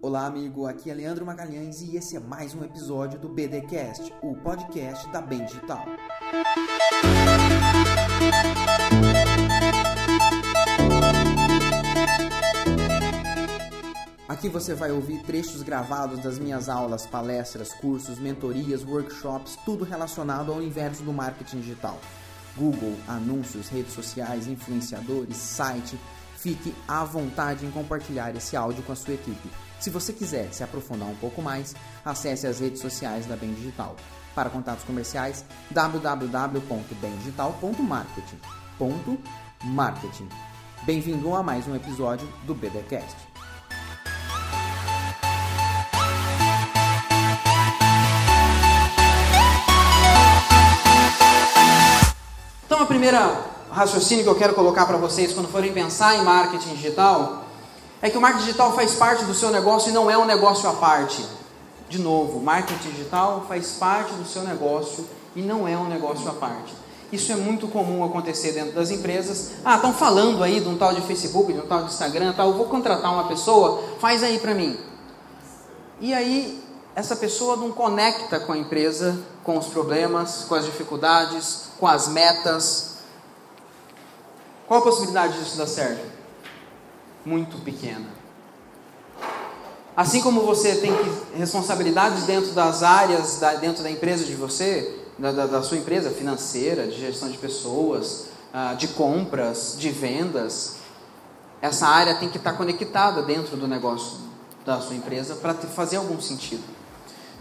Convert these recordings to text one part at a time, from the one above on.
Olá, amigo. Aqui é Leandro Magalhães e esse é mais um episódio do BDcast, o podcast da Bem Digital. Aqui você vai ouvir trechos gravados das minhas aulas, palestras, cursos, mentorias, workshops, tudo relacionado ao universo do marketing digital. Google, anúncios, redes sociais, influenciadores, site. Fique à vontade em compartilhar esse áudio com a sua equipe. Se você quiser se aprofundar um pouco mais, acesse as redes sociais da Bem Digital. Para contatos comerciais, www.bemdigital.marketing.marketing. Bem-vindo a mais um episódio do BDcast. Então, a primeira raciocínio que eu quero colocar para vocês quando forem pensar em marketing digital é que o marketing digital faz parte do seu negócio e não é um negócio à parte. De novo, marketing digital faz parte do seu negócio e não é um negócio à parte. Isso é muito comum acontecer dentro das empresas. Ah, estão falando aí de um tal de Facebook, de um tal de Instagram, tal. Eu vou contratar uma pessoa, faz aí para mim. E aí essa pessoa não conecta com a empresa, com os problemas, com as dificuldades, com as metas. Qual a possibilidade disso dar certo? Muito pequena. Assim como você tem responsabilidades dentro das áreas, da, dentro da empresa de você, da, da, da, sua empresa financeira, de gestão de pessoas, ah, de compras, de vendas, essa área tem que estar conectada dentro do negócio da sua empresa para fazer algum sentido.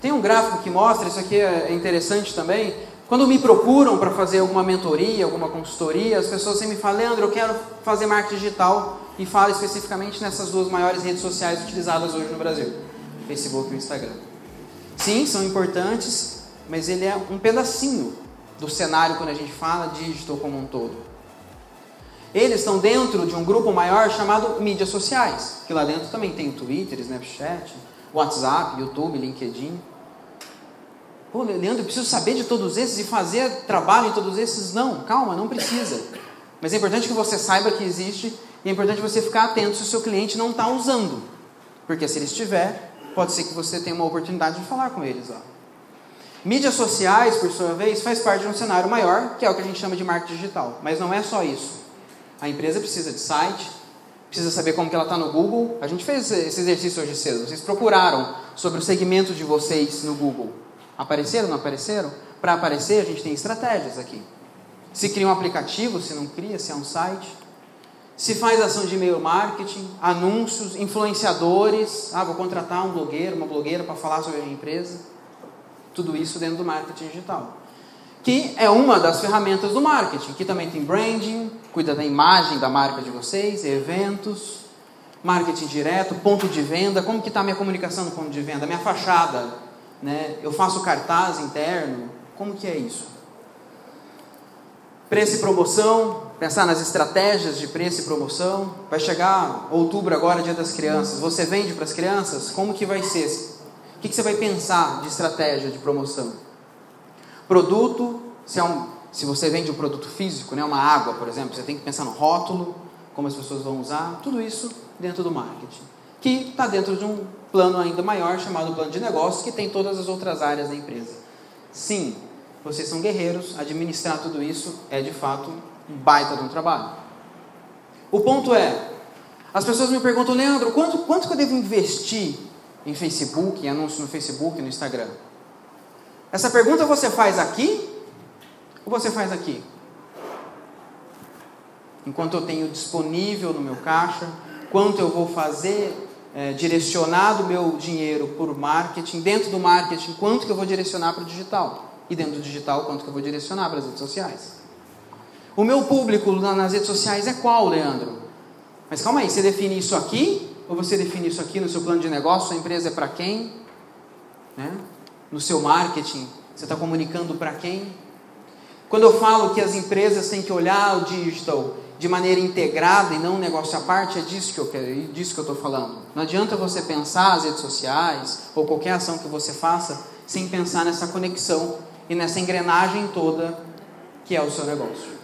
Tem um gráfico que mostra, isso aqui é interessante também. Quando me procuram para fazer alguma mentoria, alguma consultoria, as pessoas sempre me falam, Leandro, eu quero fazer marketing digital e fala especificamente nessas duas maiores redes sociais utilizadas hoje no Brasil, Facebook e Instagram. Sim, são importantes, mas ele é um pedacinho do cenário quando a gente fala digital como um todo. Eles estão dentro de um grupo maior chamado mídias sociais, que lá dentro também tem Twitter, Snapchat, WhatsApp, YouTube, LinkedIn. Pô, Leandro, eu preciso saber de todos esses e fazer trabalho em todos esses? Não, calma, não precisa. Mas é importante que você saiba que existe e é importante você ficar atento se o seu cliente não está usando. Porque se ele estiver, pode ser que você tenha uma oportunidade de falar com eles. Ó. Mídias sociais, por sua vez, faz parte de um cenário maior, que é o que a gente chama de marketing digital. Mas não é só isso. A empresa precisa de site, precisa saber como que ela está no Google. A gente fez esse exercício hoje cedo. Vocês procuraram sobre o segmento de vocês no Google. Apareceram, não apareceram? Para aparecer, a gente tem estratégias aqui. Se cria um aplicativo, se não cria, se é um site. Se faz ação de e-mail marketing, anúncios, influenciadores. Ah, vou contratar um blogueiro, uma blogueira para falar sobre a minha empresa. Tudo isso dentro do marketing digital. Que é uma das ferramentas do marketing. Que também tem branding, cuida da imagem da marca de vocês, eventos, marketing direto, ponto de venda. Como que está a minha comunicação no ponto de venda? Minha fachada, né? Eu faço cartaz interno, como que é isso? Preço e promoção, pensar nas estratégias de preço e promoção. Vai chegar outubro agora, dia das crianças. Você vende para as crianças? Como que vai ser? O que, que você vai pensar de estratégia de promoção? Produto, se, é um, se você vende um produto físico, né, uma água, por exemplo, você tem que pensar no rótulo, como as pessoas vão usar, tudo isso dentro do marketing que está dentro de um plano ainda maior chamado plano de negócios, que tem todas as outras áreas da empresa. Sim, vocês são guerreiros, administrar tudo isso é de fato um baita de um trabalho. O ponto é, as pessoas me perguntam, Leandro, quanto, quanto que eu devo investir em Facebook, em anúncio no Facebook, no Instagram? Essa pergunta você faz aqui ou você faz aqui? Enquanto eu tenho disponível no meu caixa, quanto eu vou fazer é, direcionado o meu dinheiro por marketing, dentro do marketing, quanto que eu vou direcionar para o digital? E dentro do digital, quanto que eu vou direcionar para as redes sociais? O meu público nas redes sociais é qual, Leandro? Mas calma aí, você define isso aqui? Ou você define isso aqui no seu plano de negócio? Sua empresa é para quem? Né? No seu marketing, você está comunicando para quem? Quando eu falo que as empresas têm que olhar o digital de maneira integrada e não um negócio à parte, é disso que eu quero, é disso que eu estou falando. Não adianta você pensar as redes sociais ou qualquer ação que você faça sem pensar nessa conexão e nessa engrenagem toda que é o seu negócio.